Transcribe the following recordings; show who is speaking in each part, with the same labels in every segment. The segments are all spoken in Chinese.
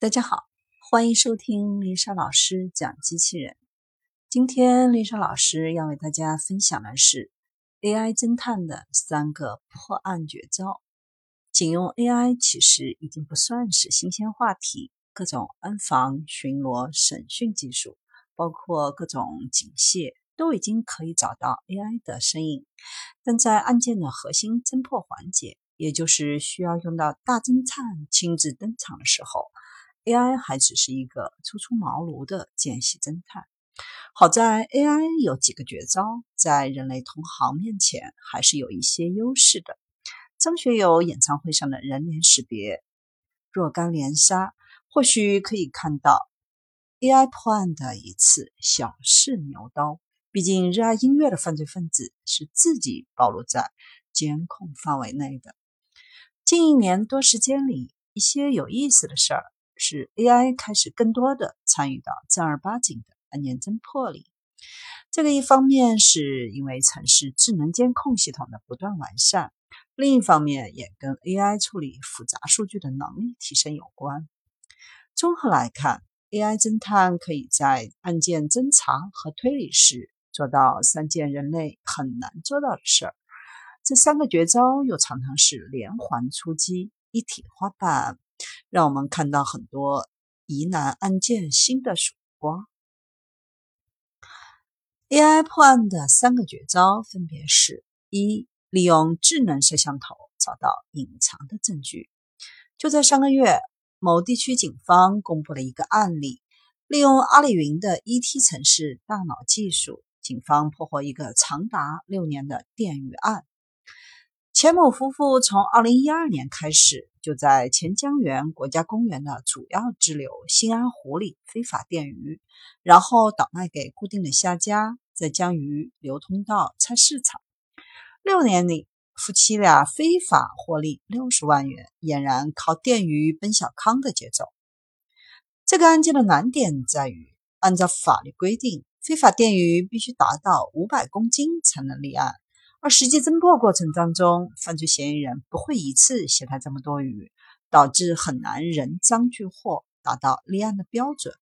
Speaker 1: 大家好，欢迎收听丽莎老师讲机器人。今天丽莎老师要为大家分享的是 AI 侦探的三个破案绝招。警用 AI 其实已经不算是新鲜话题，各种安防、巡逻、审讯技术，包括各种警械，都已经可以找到 AI 的身影。但在案件的核心侦破环节，也就是需要用到大侦探亲自登场的时候，AI 还只是一个初出茅庐的见习侦探，好在 AI 有几个绝招，在人类同行面前还是有一些优势的。张学友演唱会上的人脸识别若干连杀，或许可以看到 AI 破案的一次小试牛刀。毕竟，热爱音乐的犯罪分子是自己暴露在监控范围内的。近一年多时间里，一些有意思的事儿。是 AI 开始更多的参与到正儿八经的案件侦破里。这个一方面是因为城市智能监控系统的不断完善，另一方面也跟 AI 处理复杂数据的能力提升有关。综合来看，AI 侦探可以在案件侦查和推理时做到三件人类很难做到的事儿。这三个绝招又常常是连环出击，一体化办。让我们看到很多疑难案件新的曙光。AI 破案的三个绝招分别是：一、利用智能摄像头找到隐藏的证据。就在上个月，某地区警方公布了一个案例，利用阿里云的 ET 城市大脑技术，警方破获一个长达六年的电鱼案。钱某夫妇从2012年开始。就在钱江源国家公园的主要支流新安湖里非法电鱼，然后倒卖给固定的下家，再将鱼流通到菜市场。六年里，夫妻俩非法获利六十万元，俨然靠电鱼奔小康的节奏。这个案件的难点在于，按照法律规定，非法电鱼必须达到五百公斤才能立案。而实际侦破过程当中，犯罪嫌疑人不会一次携带这么多鱼，导致很难人赃俱获，达到立案的标准。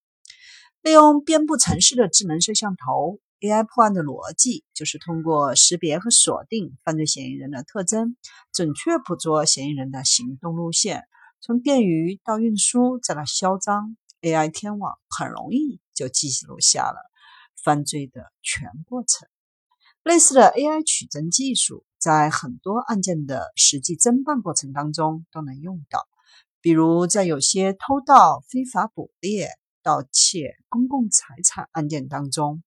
Speaker 1: 利用遍布城市的智能摄像头，AI 破案的逻辑就是通过识别和锁定犯罪嫌疑人的特征，准确捕捉嫌疑人的行动路线，从电鱼到运输再到销赃，AI 天网很容易就记录下了犯罪的全过程。类似的 AI 取证技术，在很多案件的实际侦办过程当中都能用到。比如，在有些偷盗、非法捕猎、盗窃公共财产案件当中，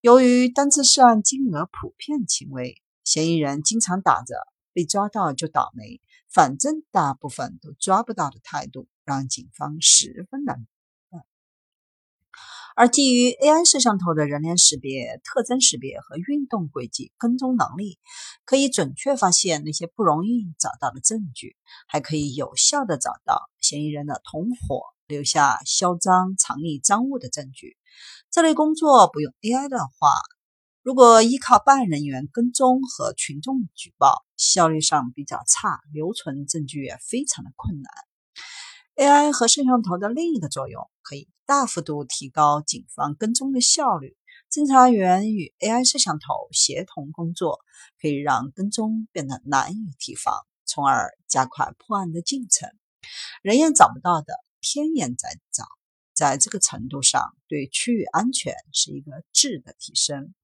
Speaker 1: 由于单次涉案金额普遍轻微，嫌疑人经常打着“被抓到就倒霉，反正大部分都抓不到”的态度，让警方十分难。而基于 AI 摄像头的人脸识别、特征识别和运动轨迹跟踪能力，可以准确发现那些不容易找到的证据，还可以有效的找到嫌疑人的同伙留下销赃藏匿赃物的证据。这类工作不用 AI 的话，如果依靠办案人员跟踪和群众举报，效率上比较差，留存证据也非常的困难。AI 和摄像头的另一个作用，可以大幅度提高警方跟踪的效率。侦查员与 AI 摄像头协同工作，可以让跟踪变得难以提防，从而加快破案的进程。人眼找不到的，天眼在找，在这个程度上，对区域安全是一个质的提升。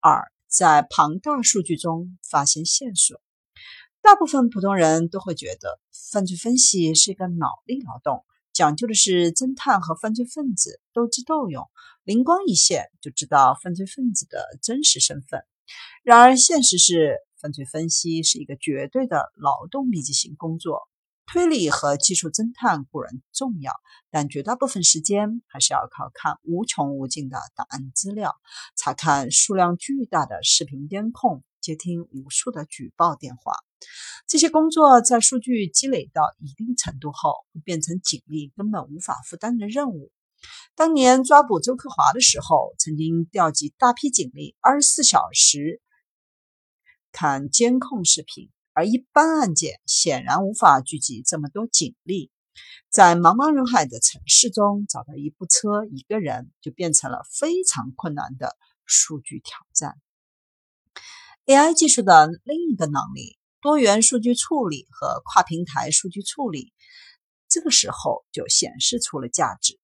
Speaker 1: 二，在庞大数据中发现线索。大部分普通人都会觉得，犯罪分析是一个脑力劳动，讲究的是侦探和犯罪分子斗智斗勇，灵光一现就知道犯罪分子的真实身份。然而，现实是，犯罪分析是一个绝对的劳动密集型工作。推理和技术侦探固然重要，但绝大部分时间还是要靠看无穷无尽的档案资料，查看数量巨大的视频监控，接听无数的举报电话。这些工作在数据积累到一定程度后，会变成警力根本无法负担的任务。当年抓捕周克华的时候，曾经调集大批警力，二十四小时看监控视频，而一般案件显然无法聚集这么多警力。在茫茫人海的城市中找到一部车、一个人，就变成了非常困难的数据挑战。AI 技术的另一个能力——多元数据处理和跨平台数据处理，这个时候就显示出了价值。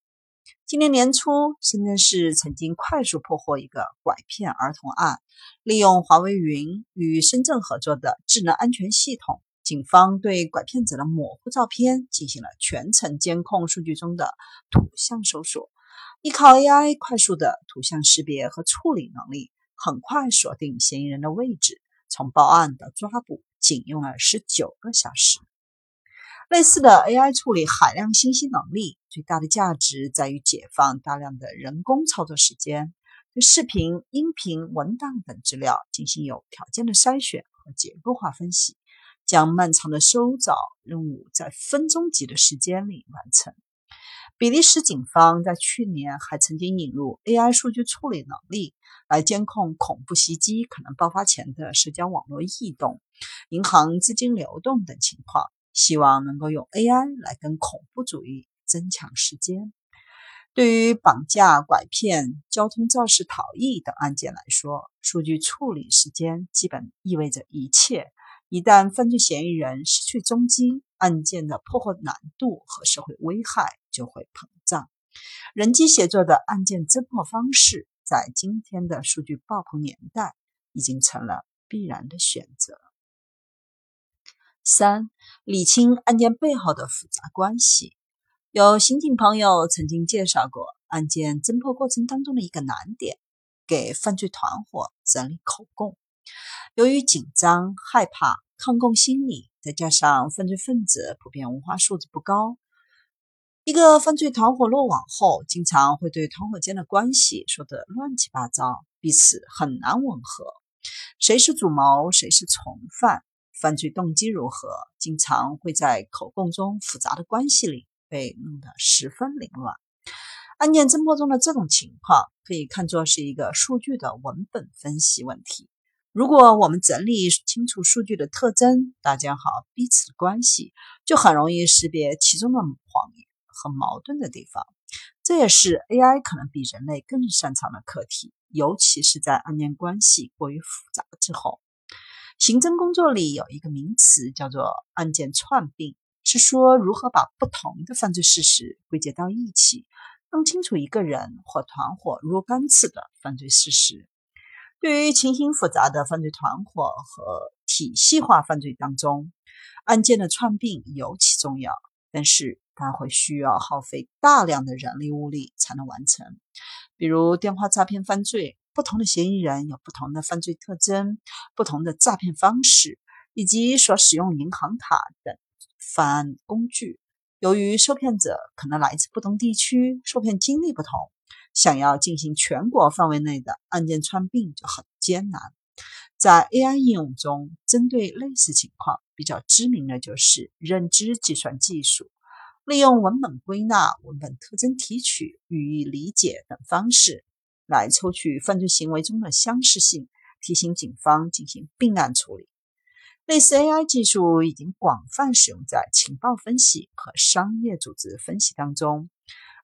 Speaker 1: 今年年初，深圳市曾经快速破获一个拐骗儿童案，利用华为云与深圳合作的智能安全系统，警方对拐骗者的模糊照片进行了全程监控数据中的图像搜索，依靠 AI 快速的图像识别和处理能力，很快锁定嫌疑人的位置，从报案到抓捕仅用了十九个小时。类似的 AI 处理海量信息能力，最大的价值在于解放大量的人工操作时间，对视频、音频、文档等资料进行有条件的筛选和结构化分析，将漫长的搜找任务在分钟级的时间里完成。比利时警方在去年还曾经引入 AI 数据处理能力，来监控恐怖袭击可能爆发前的社交网络异动、银行资金流动等情况。希望能够用 AI 来跟恐怖主义增强时间。对于绑架、拐骗、交通肇事逃逸等案件来说，数据处理时间基本意味着一切。一旦犯罪嫌疑人失去踪迹，案件的破获难度和社会危害就会膨胀。人机协作的案件侦破方式，在今天的数据爆棚年代，已经成了必然的选择。三、理清案件背后的复杂关系。有刑警朋友曾经介绍过案件侦破过程当中的一个难点：给犯罪团伙整理口供。由于紧张、害怕、抗共心理，再加上犯罪分子普遍文化素质不高，一个犯罪团伙落网后，经常会对团伙间的关系说得乱七八糟，彼此很难吻合。谁是主谋，谁是从犯？犯罪动机如何，经常会在口供中复杂的关系里被弄得十分凌乱。案件侦破中的这种情况，可以看作是一个数据的文本分析问题。如果我们整理清楚数据的特征，大家好彼此的关系，就很容易识别其中的谎言和矛盾的地方。这也是 AI 可能比人类更擅长的课题，尤其是在案件关系过于复杂之后。刑侦工作里有一个名词叫做案件串并，是说如何把不同的犯罪事实归结到一起，弄清楚一个人或团伙若干次的犯罪事实。对于情形复杂的犯罪团伙和体系化犯罪当中，案件的串并尤其重要，但是它会需要耗费大量的人力物力才能完成，比如电话诈骗犯罪。不同的嫌疑人有不同的犯罪特征、不同的诈骗方式，以及所使用银行卡等犯案工具。由于受骗者可能来自不同地区，受骗经历不同，想要进行全国范围内的案件串并就很艰难。在 AI 应用中，针对类似情况比较知名的就是认知计算技术，利用文本归纳、文本特征提取、语义理解等方式。来抽取犯罪行为中的相似性，提醒警方进行并案处理。类似 AI 技术已经广泛使用在情报分析和商业组织分析当中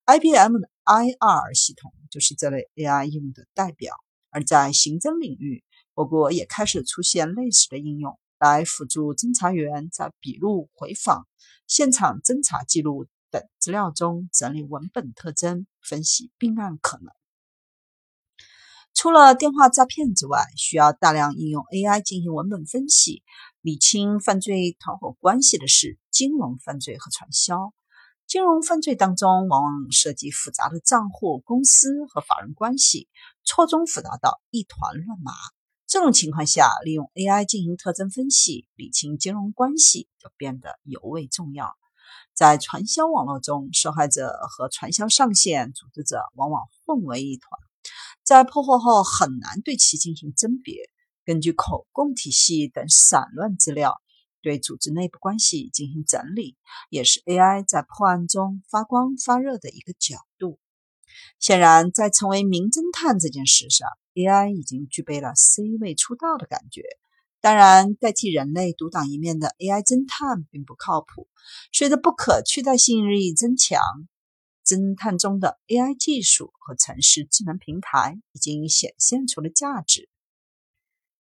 Speaker 1: ，IBM 的 IR 系统就是这类 AI 应用的代表。而在刑侦领域，我国也开始出现类似的应用，来辅助侦查员在笔录、回访、现场侦查记录等资料中整理文本特征，分析并案可能。除了电话诈骗之外，需要大量应用 AI 进行文本分析、理清犯罪团伙关系的是金融犯罪和传销。金融犯罪当中，往往涉及复杂的账户、公司和法人关系，错综复杂到一团乱麻。这种情况下，利用 AI 进行特征分析、理清金融关系，就变得尤为重要。在传销网络中，受害者和传销上线组织者往往混为一团。在破获后很难对其进行甄别，根据口供体系等散乱资料对组织内部关系进行整理，也是 AI 在破案中发光发热的一个角度。显然，在成为名侦探这件事上，AI 已经具备了 C 位出道的感觉。当然，代替人类独当一面的 AI 侦探并不靠谱。随着不可取代性日益增强，侦探中的 AI 技术和城市智能平台已经显现出了价值。